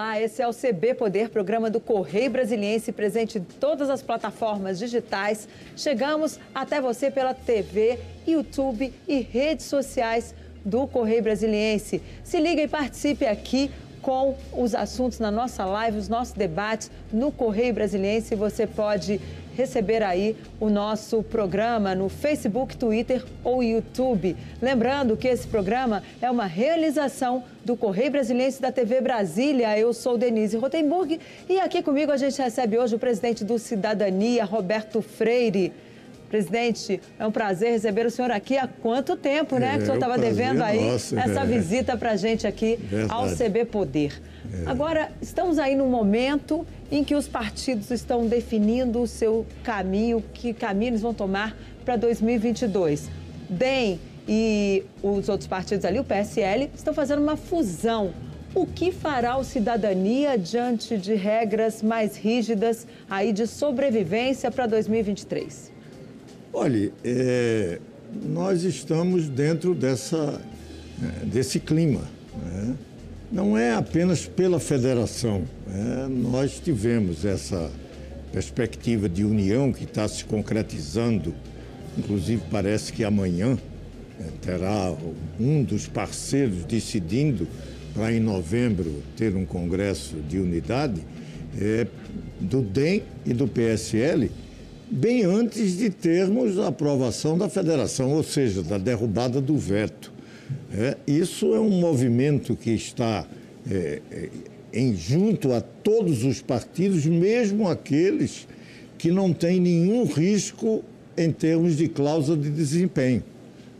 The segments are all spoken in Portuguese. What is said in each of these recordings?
Olá, esse é o CB Poder, programa do Correio Brasiliense, presente em todas as plataformas digitais. Chegamos até você pela TV, YouTube e redes sociais do Correio Brasiliense. Se liga e participe aqui com os assuntos na nossa live, os nossos debates no Correio Brasiliense. Você pode receber aí o nosso programa no Facebook, Twitter ou YouTube. Lembrando que esse programa é uma realização do Correio Brasiliense da TV Brasília. Eu sou Denise Rotenburg e aqui comigo a gente recebe hoje o presidente do Cidadania, Roberto Freire. Presidente, é um prazer receber o senhor aqui. Há quanto tempo, né? É, que o senhor estava devendo aí nosso, essa é. visita para a gente aqui Verdade. ao CB Poder. É. Agora, estamos aí num momento em que os partidos estão definindo o seu caminho, que caminho eles vão tomar para 2022. DEM e os outros partidos ali, o PSL, estão fazendo uma fusão. O que fará o Cidadania diante de regras mais rígidas aí de sobrevivência para 2023? Olha, é, nós estamos dentro dessa, é, desse clima. Né? não é apenas pela federação. É, nós tivemos essa perspectiva de união que está se concretizando, inclusive parece que amanhã é, terá um dos parceiros decidindo para em novembro ter um congresso de unidade é, do DEM e do PSL, bem antes de termos a aprovação da federação, ou seja, da derrubada do veto. É, isso é um movimento que está é, é, em junto a todos os partidos, mesmo aqueles que não têm nenhum risco em termos de cláusula de desempenho.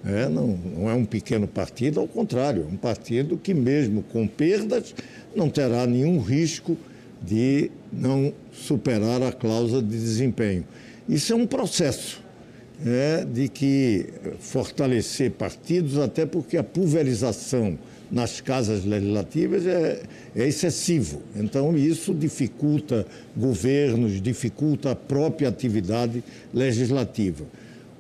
É, não, não é um pequeno partido, ao contrário, é um partido que, mesmo com perdas, não terá nenhum risco de não superar a cláusula de desempenho. Isso é um processo é, de que fortalecer partidos, até porque a pulverização nas casas legislativas é, é excessivo. Então, isso dificulta governos, dificulta a própria atividade legislativa.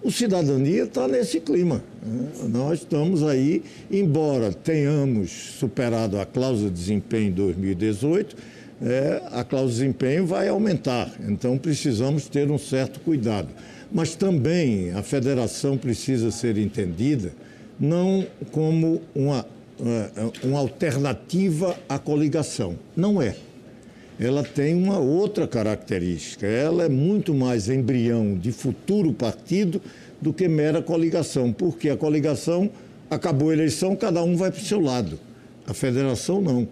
O cidadania está nesse clima. Né? Nós estamos aí, embora tenhamos superado a cláusula de desempenho em 2018, é, a cláusula de desempenho vai aumentar. Então, precisamos ter um certo cuidado. Mas também a federação precisa ser entendida não como uma, uma alternativa à coligação. Não é. Ela tem uma outra característica. Ela é muito mais embrião de futuro partido do que mera coligação, porque a coligação acabou a eleição, cada um vai para o seu lado. A federação não.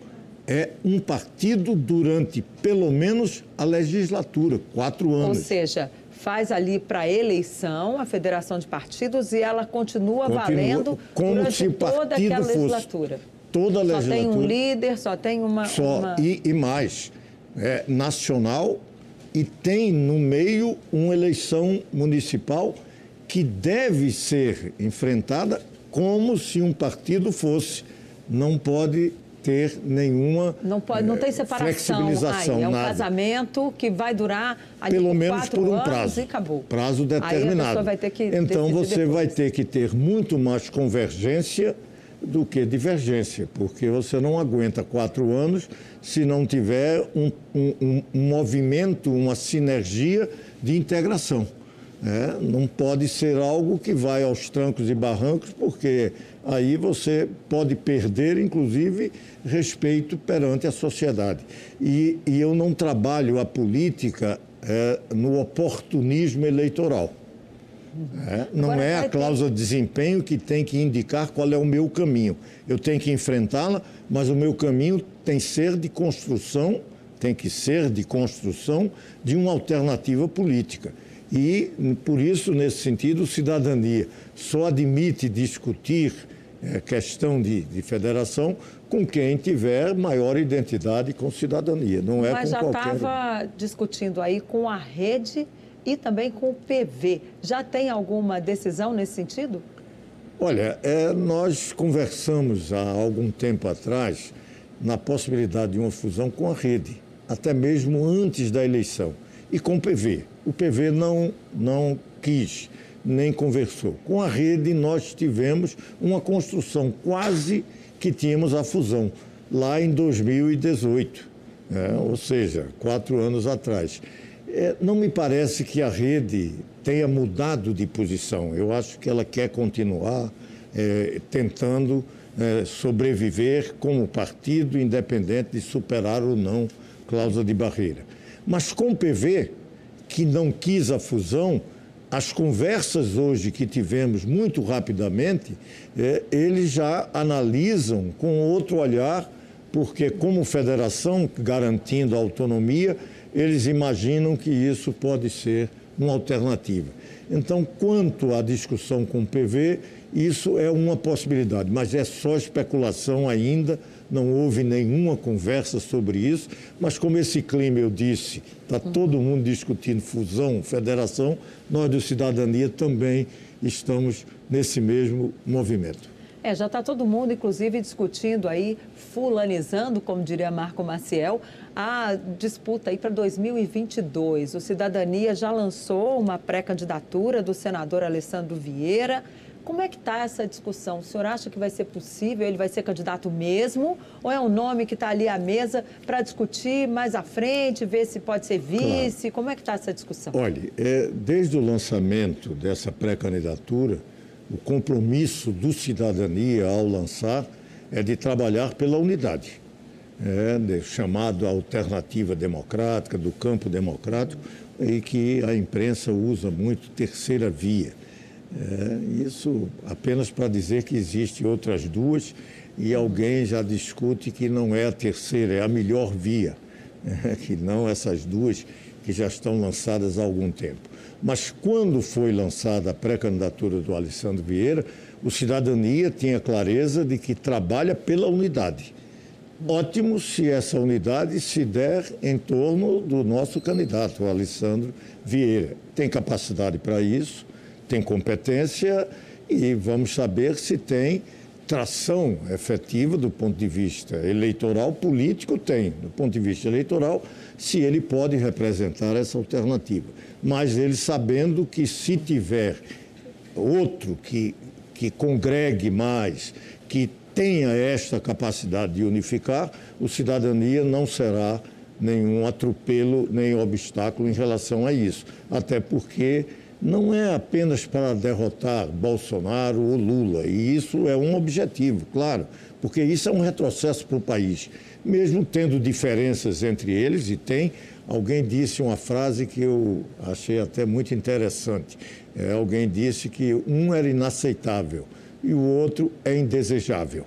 É um partido durante pelo menos a legislatura, quatro anos. Ou seja, faz ali para a eleição, a federação de partidos, e ela continua, continua valendo durante toda aquela legislatura. Toda a legislatura. Só tem um líder, só tem uma. Só, uma... E, e mais, é nacional e tem no meio uma eleição municipal que deve ser enfrentada como se um partido fosse. Não pode ter nenhuma não pode não tem eh, separação. flexibilização é um nada. casamento que vai durar pelo menos por um prazo. prazo determinado. então você depois. vai ter que ter muito mais convergência do que divergência porque você não aguenta quatro anos se não tiver um, um, um movimento uma sinergia de integração é, não pode ser algo que vai aos trancos e barrancos, porque aí você pode perder, inclusive, respeito perante a sociedade. E, e eu não trabalho a política é, no oportunismo eleitoral. É, não Agora, é a cláusula de desempenho que tem que indicar qual é o meu caminho. Eu tenho que enfrentá-la, mas o meu caminho tem que ser de construção, tem que ser de construção de uma alternativa política. E, por isso, nesse sentido, cidadania só admite discutir é, questão de, de, federação com quem tiver maior identidade com cidadania, não é Mas com já estava discutindo aí com a rede e também com o PV. Já tem alguma decisão nesse sentido? Olha, é, nós conversamos há algum tempo atrás na possibilidade de uma fusão com a rede, até mesmo antes da eleição, e com o PV. O PV não, não quis, nem conversou. Com a rede, nós tivemos uma construção quase que tínhamos a fusão, lá em 2018. é, ou seja, quatro anos atrás. É, não me parece que a rede tenha mudado de posição. Eu acho que ela quer continuar é, tentando é, sobreviver como partido, independente de superar ou não cláusula de barreira. Mas com o PV, que não quis a fusão, as conversas hoje que tivemos muito rapidamente, é, eles já analisam com outro olhar, porque como federação garantindo a autonomia, eles imaginam que isso pode ser uma alternativa. Então, quanto à discussão com o PV, isso é uma possibilidade, mas é só especulação ainda, não houve nenhuma conversa sobre isso, mas como esse clima, eu disse, está todo mundo discutindo fusão, federação, nós do Cidadania também estamos nesse mesmo movimento. É, já está todo mundo, inclusive, discutindo aí, fulanizando, como diria Marco Maciel, a disputa aí para 2022. O Cidadania já lançou uma pré-candidatura do senador Alessandro Vieira. Como é que está essa discussão? O senhor acha que vai ser possível? Ele vai ser candidato mesmo? Ou é um nome que está ali à mesa para discutir mais à frente, ver se pode ser vice? Claro. Como é que está essa discussão? Olha, é, desde o lançamento dessa pré-candidatura, o compromisso do cidadania ao lançar é de trabalhar pela unidade, é, de, chamado alternativa democrática, do campo democrático, e que a imprensa usa muito terceira via. É, isso apenas para dizer que existem outras duas e alguém já discute que não é a terceira, é a melhor via, é, que não essas duas que já estão lançadas há algum tempo. Mas quando foi lançada a pré-candidatura do Alessandro Vieira, o Cidadania tinha clareza de que trabalha pela unidade. Ótimo se essa unidade se der em torno do nosso candidato, o Alessandro Vieira. Tem capacidade para isso, tem competência e vamos saber se tem tração efetiva do ponto de vista eleitoral, político tem, do ponto de vista eleitoral, se ele pode representar essa alternativa. Mas ele sabendo que se tiver outro que, que congregue mais, que tenha esta capacidade de unificar, o cidadania não será nenhum atropelo, nem obstáculo em relação a isso. Até porque não é apenas para derrotar Bolsonaro ou Lula, e isso é um objetivo, claro, porque isso é um retrocesso para o país mesmo tendo diferenças entre eles, e tem. Alguém disse uma frase que eu achei até muito interessante. É, alguém disse que um era inaceitável e o outro é indesejável,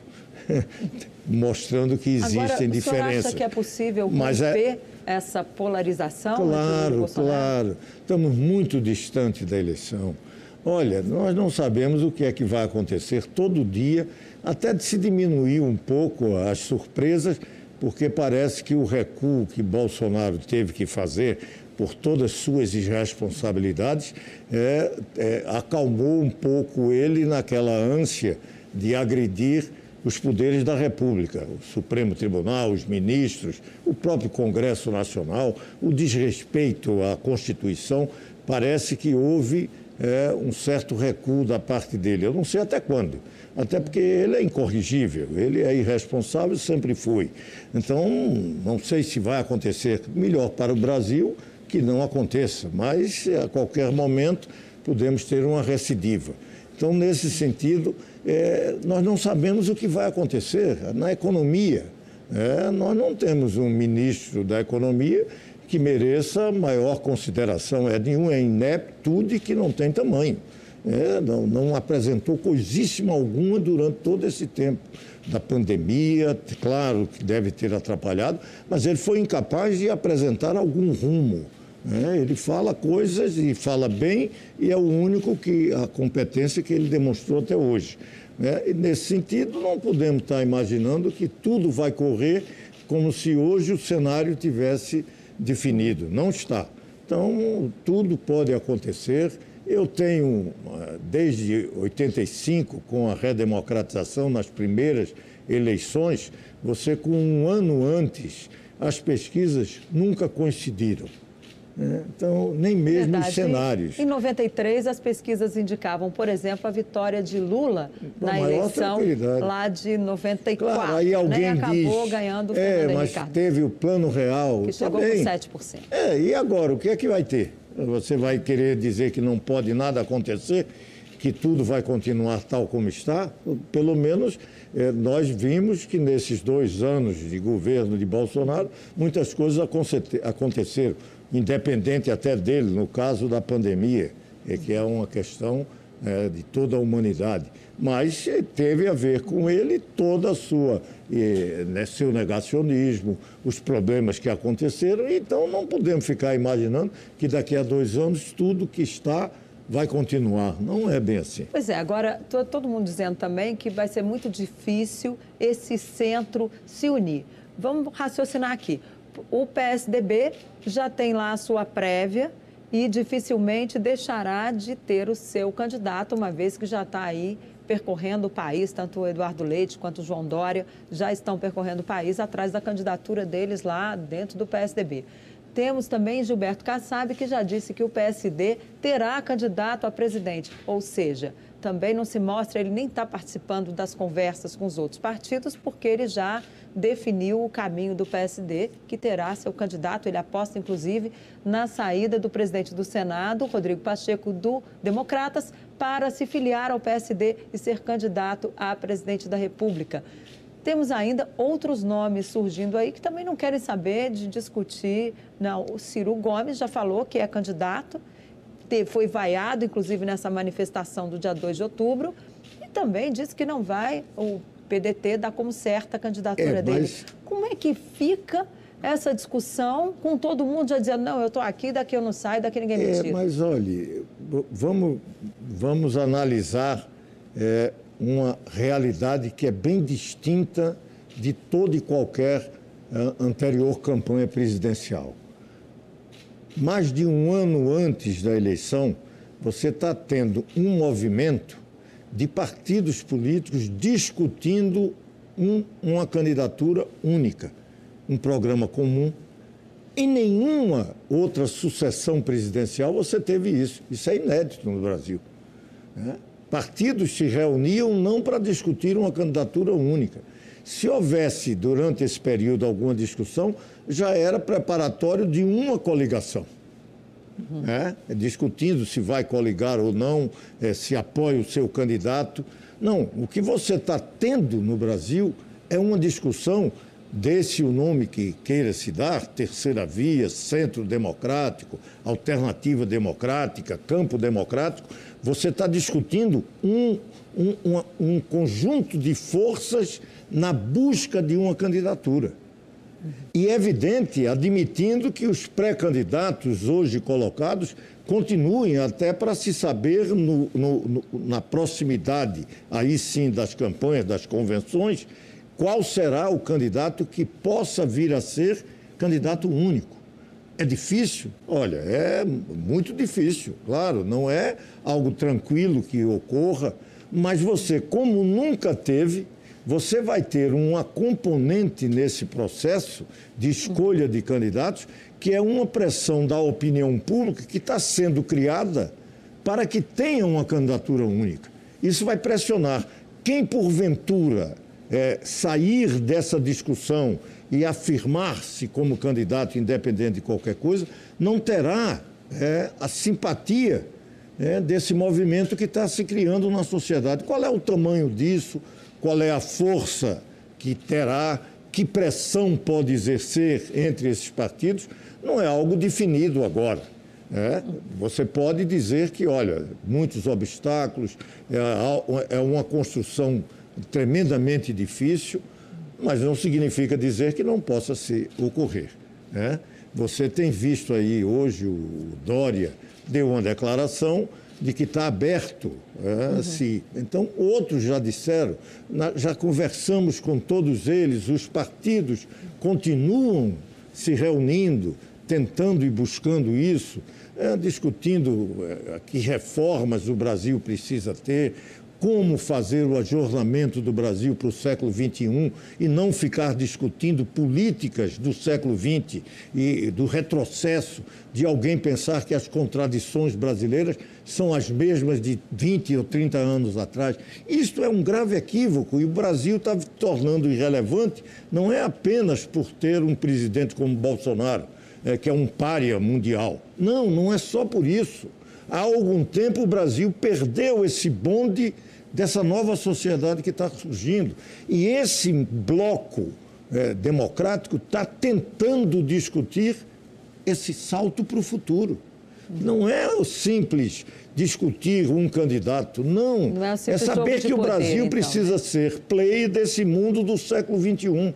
mostrando que existem Agora, diferenças. Você acha que é possível Mas é... essa polarização? Claro, claro. Estamos muito distantes da eleição. Olha, nós não sabemos o que é que vai acontecer todo dia, até de se diminuir um pouco as surpresas porque parece que o recuo que Bolsonaro teve que fazer por todas as suas irresponsabilidades é, é, acalmou um pouco ele naquela ânsia de agredir os poderes da República, o Supremo Tribunal, os ministros, o próprio Congresso Nacional, o desrespeito à Constituição, parece que houve é, um certo recuo da parte dele. Eu não sei até quando até porque ele é incorrigível, ele é irresponsável, sempre foi. Então, não sei se vai acontecer melhor para o Brasil que não aconteça, mas a qualquer momento podemos ter uma recidiva. Então, nesse sentido, é, nós não sabemos o que vai acontecer na economia. É, nós não temos um ministro da economia que mereça maior consideração. É de um ineptude que não tem tamanho é, não, não apresentou coisíssima alguma durante todo esse tempo da pandemia, claro que deve ter atrapalhado, mas ele foi incapaz de apresentar algum rumo. Né? Ele fala coisas e fala bem e é o único que a competência que ele demonstrou até hoje. E nesse sentido, não podemos estar imaginando que tudo vai correr como se hoje o cenário tivesse definido. Não está. Então, tudo pode acontecer. Eu tenho, ah, desde 85, com a redemocratização nas primeiras eleições, você com um ano antes, as pesquisas nunca coincidiram. Né? Então, nem mesmo Verdade. os cenários. Em 93, as pesquisas indicavam, por exemplo, a vitória de Lula na eleição lá de 94. Claro, aí alguém né? acabou diz, ganhando o é, mas Ricardo. teve o plano real. Que chegou também. com 7%. É, e agora, o que é que vai ter? Você vai querer dizer que não pode nada acontecer? que tudo vai continuar tal como está, pelo menos eh, nós vimos que nesses dois anos de governo de Bolsonaro, muitas coisas aconteceram, independente até dele, no caso da pandemia, é que é uma questão eh, de toda a humanidade. Mas eh, teve a ver com ele toda a sua, né, seu negacionismo, os problemas que aconteceram, então não podemos ficar imaginando que daqui a dois anos tudo que está vai continuar. Não é bem assim. Pois é, agora todo mundo dizendo também que vai ser muito difícil esse centro se unir. Vamos raciocinar aqui. O PSDB já tem lá a sua prévia e dificilmente deixará de ter o seu candidato, uma vez que já está aí percorrendo o país, tanto o Eduardo Leite quanto o João Dória já estão percorrendo o país atrás da candidatura deles lá dentro do PSDB. Temos também Gilberto Kassab, que já disse que o PSD terá candidato a presidente, ou seja, também não se mostra, ele nem está participando das conversas com os outros partidos, porque ele já definiu o caminho do PSD, que terá seu candidato. Ele aposta, inclusive, na saída do presidente do Senado, Rodrigo Pacheco, do Democratas, para se filiar ao PSD e ser candidato a presidente da República. Temos ainda outros nomes surgindo aí que também não querem saber de discutir. Não, o Ciro Gomes já falou que é candidato, foi vaiado, inclusive, nessa manifestação do dia 2 de outubro, e também disse que não vai o PDT dar como certa a candidatura é, dele. Como é que fica essa discussão com todo mundo já dizendo, não, eu estou aqui, daqui eu não saio, daqui ninguém me é, tira? Mas, olha, vamos, vamos analisar é, uma realidade que é bem distinta de toda e qualquer uh, anterior campanha presidencial. Mais de um ano antes da eleição, você está tendo um movimento de partidos políticos discutindo um, uma candidatura única, um programa comum. Em nenhuma outra sucessão presidencial você teve isso. Isso é inédito no Brasil. Né? partidos se reuniam não para discutir uma candidatura única. Se houvesse, durante esse período, alguma discussão, já era preparatório de uma coligação. Uhum. É? Discutindo se vai coligar ou não, é, se apoia o seu candidato. Não, o que você está tendo no Brasil é uma discussão desse o nome que queira se dar, terceira via, centro democrático, alternativa democrática, campo democrático, você está discutindo um, um, um, um, conjunto de forças na busca de uma candidatura. E é evidente, admitindo que os pré-candidatos hoje colocados continuem até para se saber no, no, no, na proximidade, aí sim, das campanhas, das convenções, qual será o candidato que possa vir a ser candidato único. É difícil? Olha, é muito difícil, claro, não é algo tranquilo que ocorra, mas você, como nunca teve, você vai ter uma componente nesse processo de escolha de candidatos que é uma pressão da opinião pública que está sendo criada para que tenha uma candidatura única. Isso vai pressionar. Quem, porventura, é, sair dessa discussão e afirmar-se como candidato independente de qualquer coisa, não terá é, a simpatia é, desse movimento que está se criando na sociedade. Qual é o tamanho disso? Qual é a força que terá? Que pressão pode exercer entre esses partidos? Não é algo definido agora. É, você pode dizer que, olha, muitos obstáculos, é, é uma construção tremendamente difícil, mas não significa dizer que não possa se ocorrer. Né? Você tem visto aí hoje o Dória deu uma declaração de que está aberto. É, uhum. se, então, outros já disseram, já conversamos com todos eles, os partidos continuam se reunindo, tentando e buscando isso, é, discutindo é, que reformas o Brasil precisa ter, como fazer o ajornamento do Brasil para o século XXI e não ficar discutindo políticas do século XX e do retrocesso de alguém pensar que as contradições brasileiras são as mesmas de 20 ou 30 anos atrás. Isto é um grave equívoco e o Brasil está tornando irrelevante não é apenas por ter um presidente como Bolsonaro, é, que é um pária mundial. Não, não é só por isso. Há algum tempo o Brasil perdeu esse bonde dessa nova sociedade que está surgindo. E esse bloco é, democrático está tentando discutir esse salto para o futuro. Não é o simples discutir um candidato, não. não é, é, saber que o Brasil então, precisa né? ser play desse mundo do século XXI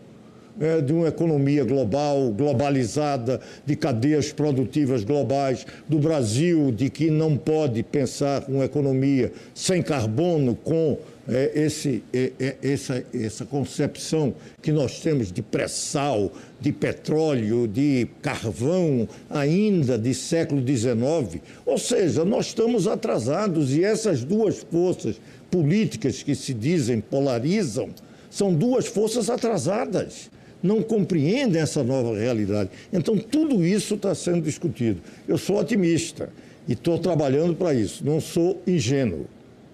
é, de uma economia global, globalizada, de cadeias produtivas globais, do Brasil, de que não pode pensar uma economia sem carbono, com é, esse, é, é, essa, essa concepção que nós temos de pré-sal, de petróleo, de carvão, ainda de século XIX. Ou seja, nós estamos atrasados e essas duas forças políticas que se dizem polarizam são duas forças atrasadas não compreendem essa nova realidade. Então, tudo isso está sendo discutido. Eu sou otimista e estou trabalhando para isso. Não sou ingênuo.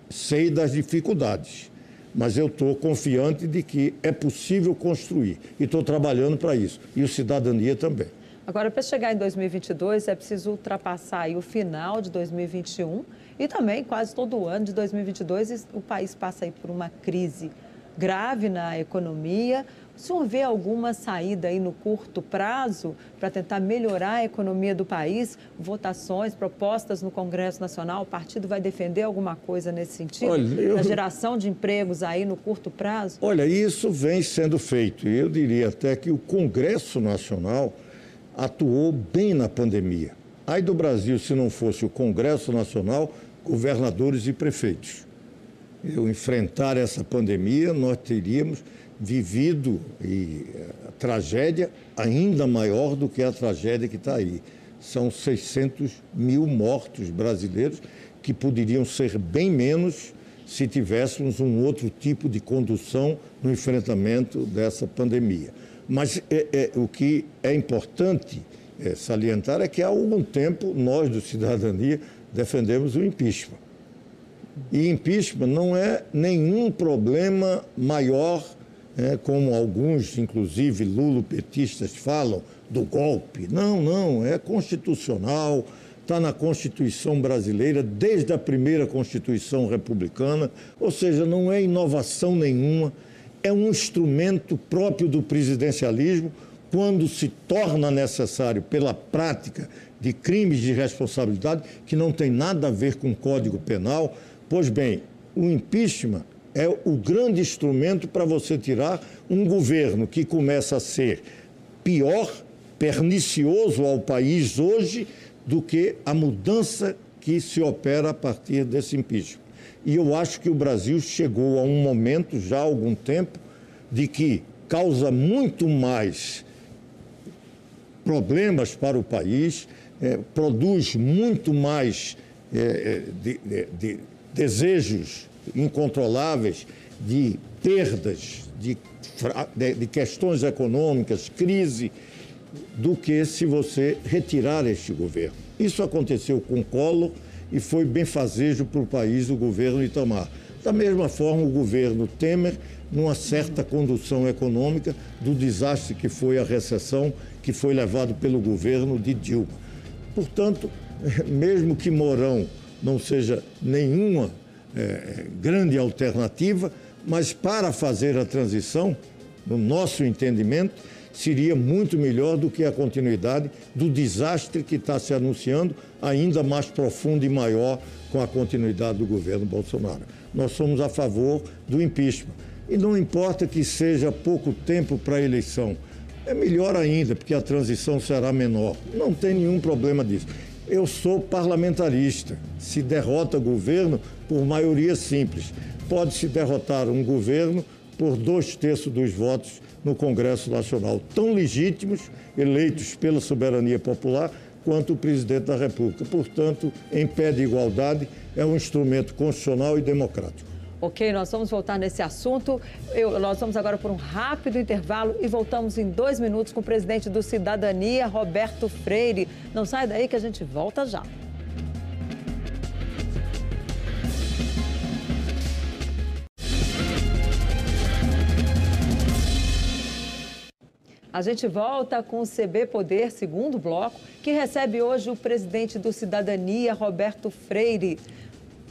Sei das dificuldades, mas eu estou confiante de que é possível construir e estou trabalhando para isso. E o cidadania também. Agora, para chegar em 2022, é preciso ultrapassar o final de 2021 e também quase todo o ano de 2022 o país passa por uma crise grave na economia. O senhor vê alguma saída aí no curto prazo para tentar melhorar a economia do país? Votações, propostas no Congresso Nacional? O partido vai defender alguma coisa nesse sentido? Olha, eu... Da geração de empregos aí no curto prazo? Olha, isso vem sendo feito. Eu diria até que o Congresso Nacional atuou bem na pandemia. Aí do Brasil, se não fosse o Congresso Nacional, governadores e prefeitos. Eu enfrentar essa pandemia, nós teríamos vivido e eh, tragédia ainda maior do que a tragédia que está aí. São 600 mil mortos brasileiros que poderiam ser bem menos se tivéssemos um outro tipo de condução no enfrentamento dessa pandemia. Mas é, é, o que é importante é, salientar é que há algum tempo nós do Cidadania defendemos o impeachment. E impeachment não é nenhum problema maior é, como alguns, inclusive lulopetistas, falam, do golpe. Não, não, é constitucional, está na Constituição brasileira, desde a primeira Constituição republicana, ou seja, não é inovação nenhuma, é um instrumento próprio do presidencialismo quando se torna necessário pela prática de crimes de responsabilidade que não tem nada a ver com o Código Penal. Pois bem, o impeachment é o grande instrumento para você tirar um governo que começa a ser pior, pernicioso ao país hoje, do que a mudança que se opera a partir desse impeachment. E eu acho que o Brasil chegou a um momento, já há algum tempo, de que causa muito mais problemas para o país, é, produz muito mais é, de, de, de desejos incontroláveis de perdas, de, de, questões econômicas, crise, do que se você retirar este governo. Isso aconteceu com Collor e foi benfazejo para o país o governo Itamar. Da mesma forma, o governo Temer, numa certa condução econômica do desastre que foi a recessão que foi levado pelo governo de Dilma. Portanto, mesmo que Mourão não seja nenhuma é, grande alternativa, mas para fazer a transição, no nosso entendimento, seria muito melhor do que a continuidade do desastre que está se anunciando, ainda mais profundo e maior com a continuidade do governo Bolsonaro. Nós somos a favor do impeachment. E não importa que seja pouco tempo para a eleição, é melhor ainda, porque a transição será menor. Não tem nenhum problema disso. Eu sou parlamentarista. Se derrota governo por maioria simples. Pode-se derrotar um governo por dois terços dos votos no Congresso Nacional, tão legítimos, eleitos pela soberania popular, quanto o presidente da República. Portanto, em pé de igualdade, é um instrumento constitucional e democrático. Ok, nós vamos voltar nesse assunto. Eu, nós vamos agora por um rápido intervalo e voltamos em dois minutos com o presidente do Cidadania, Roberto Freire. Não sai daí que a gente volta já. A gente volta com o CB Poder, segundo bloco, que recebe hoje o presidente do Cidadania, Roberto Freire.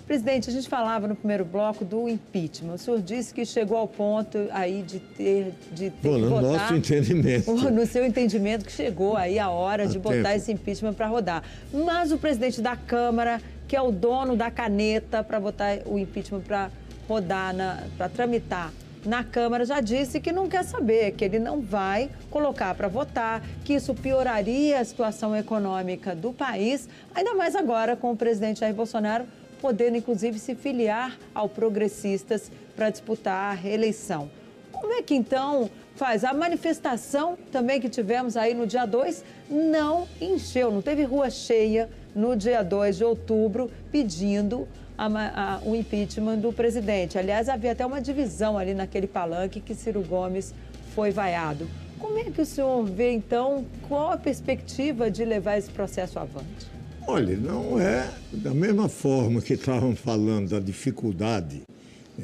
Presidente, a gente falava no primeiro bloco do impeachment. O senhor disse que chegou ao ponto aí de ter, de ter Bom, no votar, nosso entendimento. No seu entendimento que chegou aí a hora de botar tempo. esse impeachment para rodar. Mas o presidente da Câmara, que é o dono da caneta para botar o impeachment para rodar, para tramitar na Câmara, já disse que não quer saber, que ele não vai colocar para votar, que isso pioraria a situação econômica do país, ainda mais agora com o presidente Jair Bolsonaro podendo inclusive se filiar ao Progressistas para disputar a reeleição. Como é que então faz? A manifestação também que tivemos aí no dia 2 não encheu, não teve rua cheia no dia 2 de outubro pedindo a, a, o impeachment do presidente. Aliás, havia até uma divisão ali naquele palanque que Ciro Gomes foi vaiado. Como é que o senhor vê, então, qual a perspectiva de levar esse processo avante? Olha, não é da mesma forma que estavam falando da dificuldade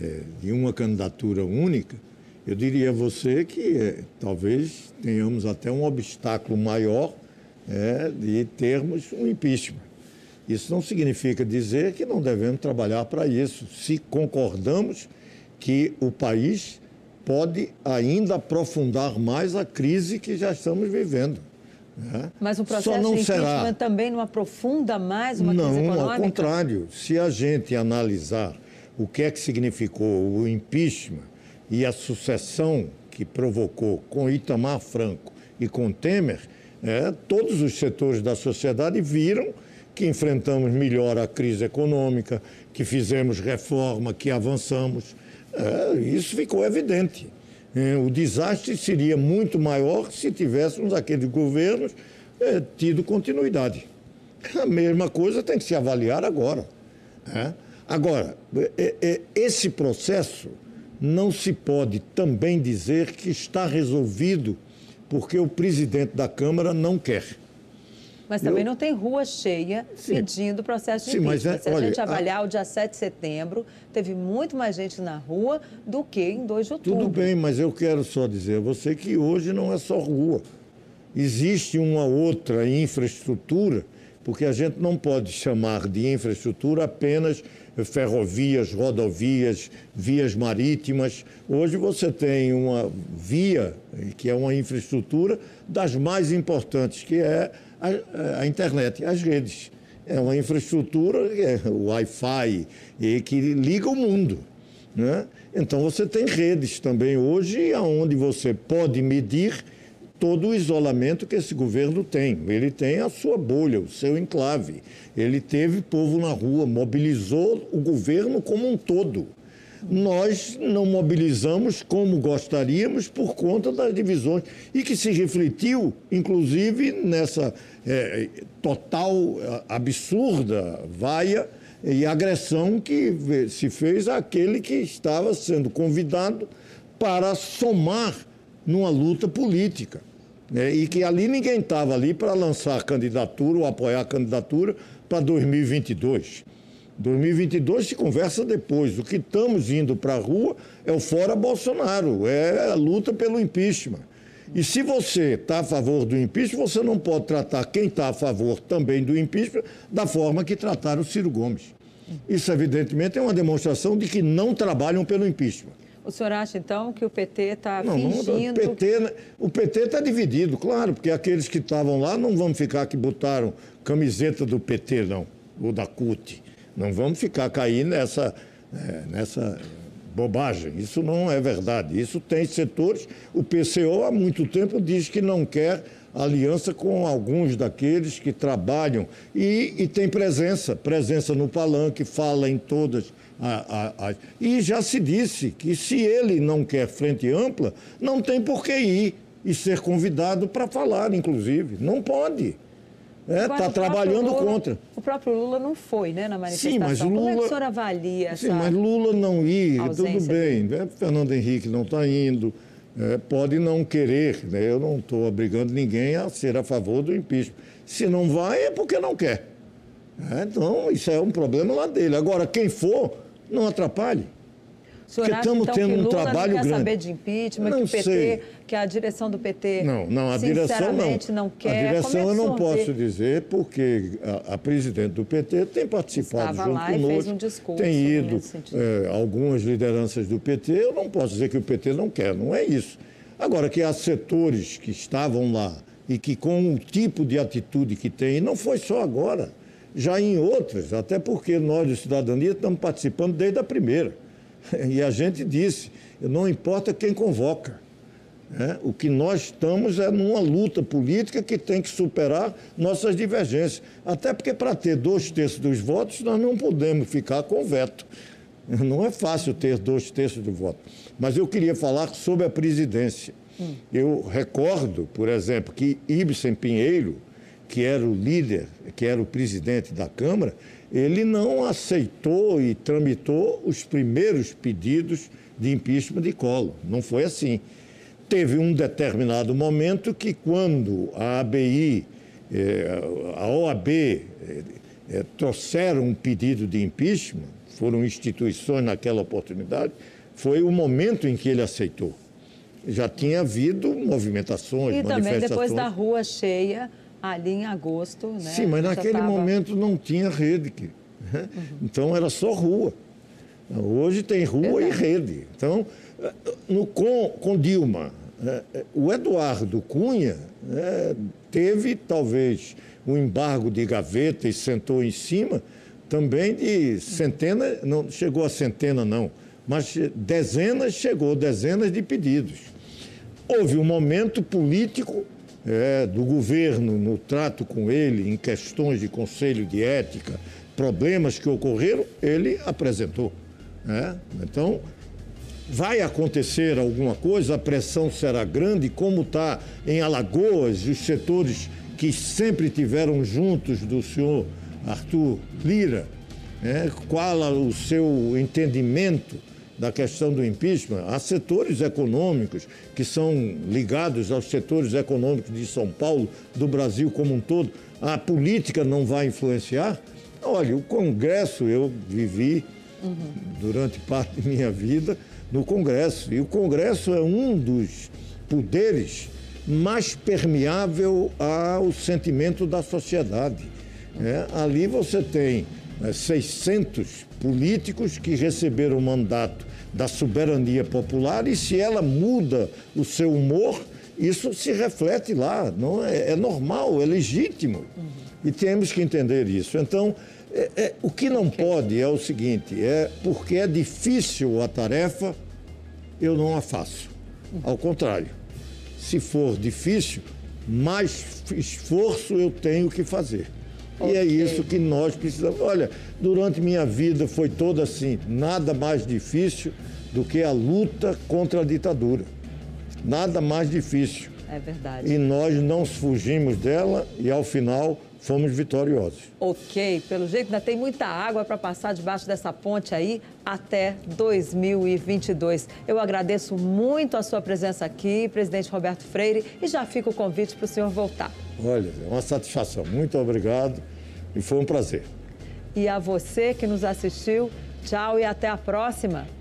é, de uma candidatura única, eu diria a você que é, talvez tenhamos até um obstáculo maior é, de termos um impeachment. Isso não significa dizer que não devemos trabalhar para isso, se concordamos que o país pode ainda aprofundar mais a crise que já estamos vivendo. Né? Mas o processo de impeachment será... também não aprofunda mais uma não, crise econômica? Não, ao contrário. Se a gente analisar o que é que significou o impeachment e a sucessão que provocou com Itamar Franco e com Temer, é, todos os setores da sociedade viram que enfrentamos melhor a crise econômica, que fizemos reforma, que avançamos. É, isso ficou evidente. É, o desastre seria muito maior se tivéssemos aqueles governos é, tido continuidade. A mesma coisa tem que se avaliar agora. Né? Agora, é, é, esse processo não se pode também dizer que está resolvido porque o presidente da Câmara não quer. Mas também eu... não tem rua cheia sim. pedindo processo de sim, impeachment. É, Se a olha, gente avaliar a... o dia 7 de setembro, teve muito mais gente na rua do que em 2 de outubro. Tudo bem, mas eu quero só dizer a você que hoje não é só rua. Existe uma outra infraestrutura, porque a gente não pode chamar de infraestrutura apenas ferrovias, rodovias, vias marítimas. Hoje você tem uma via, que é uma infraestrutura das mais importantes, que é a, a internet, as redes. É uma infraestrutura, é o Wi-Fi, que liga o mundo. Né? Então você tem redes também hoje, onde você pode medir todo o isolamento que esse governo tem. Ele tem a sua bolha, o seu enclave. Ele teve povo na rua, mobilizou o governo como um todo nós não mobilizamos como gostaríamos por conta das divisões e que se refletiu, inclusive, nessa é, total absurda vaia e agressão que se fez àquele que estava sendo convidado para somar numa luta política. Né? E que ali ninguém estava ali para lançar candidatura ou apoiar candidatura para 2022. 2022 se conversa depois. O que estamos indo para a rua é o fora Bolsonaro, é a luta pelo impeachment. E se você está a favor do impeachment, você não pode tratar quem está a favor também do impeachment da forma que trataram o Ciro Gomes. Isso, evidentemente, é uma demonstração de que não trabalham pelo impeachment. O senhor acha, então, que o PT está fingindo... Não, o PT o PT está dividido, claro, porque aqueles que estavam lá não vão ficar que botaram camiseta do PT, não, ou da CUT. Não vamos ficar cair nessa, é, nessa bobagem. Isso não é verdade. Isso tem setores. O PCO há muito tempo diz que não quer aliança com alguns daqueles que trabalham e, e tem presença, presença no palanque, fala em todas. A, a, a, e já se disse que se ele não quer frente ampla, não tem por que ir e ser convidado para falar, inclusive. Não pode. Está é, trabalhando Lula, contra. O próprio Lula não foi né, na manifestação. Sim, mas Lula, Como é que o senhor avalia Sim, mas Lula não ir, tudo bem. Né? Fernando Henrique não está indo, é, pode não querer. Né? Eu não estou obrigando ninguém a ser a favor do impeachment. Se não vai, é porque não quer. É, então, isso é um problema lá dele. Agora, quem for, não atrapalhe. Porque estamos então, tendo um Lula trabalho não quer grande. saber de impeachment, não que o PT, sei. que a direção do PT não, não, a direção não. não quer. A direção é eu não posso dizer porque a, a, presidente do PT tem participado Estava junto lá conosco, e fez um discurso tem ido é, algumas lideranças do PT. Eu não posso dizer que o PT não quer, não é isso. Agora que há setores que estavam lá e que com o tipo de atitude que tem, não foi só agora, já em outras, até porque nós de cidadania estamos participando desde a primeira. E a gente disse, não importa quem convoca. É, o que nós estamos é numa luta política que tem que superar nossas divergências. Até porque, para ter dois terços dos votos, nós não podemos ficar com veto. Não é fácil ter dois terços do voto. Mas eu queria falar sobre a presidência. Hum. Eu recordo, por exemplo, que Ibsen Pinheiro, que era o líder, que era o presidente da Câmara, ele não aceitou e tramitou os primeiros pedidos de impeachment de Collor. Não foi assim. Teve um determinado momento que, quando a ABI, eh, a OAB, eh, eh, trouxeram um pedido de impeachment, foram instituições naquela oportunidade, foi o momento em que ele aceitou. Já tinha havido movimentações, e manifestações. E também depois da rua cheia ali em agosto, né? Sim, mas naquele tava... momento não tinha rede. Né? Uhum. Então era só rua. Hoje tem rua Verdade. e rede. Então, no, com, com Dilma, é, é, o Eduardo Cunha é, teve talvez um embargo de gaveta e sentou em cima também de centenas, não chegou a centena não, mas dezenas, chegou dezenas de pedidos. Houve um momento político é, do governo no trato com ele, em questões de conselho de ética, problemas que ocorreram, ele apresentou. Né? Então, vai acontecer alguma coisa, a pressão será grande, como está em Alagoas, os setores que sempre tiveram juntos do senhor Arthur Lira, né? qual o seu entendimento da questão do impeachment, há setores econômicos que são ligados aos setores econômicos de São Paulo, do Brasil como um todo. A política não vai influenciar? Olha, o Congresso, eu vivi uhum. durante parte de minha vida no Congresso, e o Congresso é um dos poderes mais permeável ao sentimento da sociedade. É, ali você tem 600 né, políticos que receberam o mandato da soberania popular e se ela muda o seu humor, isso se reflete lá. Não é, é normal, é legítimo. Uhum. E temos que entender isso. Então, é, é, o que não pode é o seguinte: é porque é difícil a tarefa, eu não a faço. Ao contrário, se for difícil, mais esforço eu tenho que fazer. Okay. E é isso que nós precisamos. Olha, durante minha vida foi toda assim, nada mais difícil do que a luta contra a ditadura. Nada mais difícil. É verdade. E nós não fugimos dela e ao final fomos vitoriosos. Ok, pelo jeito ainda tem muita água para passar debaixo dessa ponte aí até 2022. Eu agradeço muito a sua presença aqui, presidente Roberto Freire, e já fica o convite para o senhor voltar. Olha, é uma satisfação. Muito obrigado e foi um prazer. E a você que nos assistiu, tchau e até a próxima.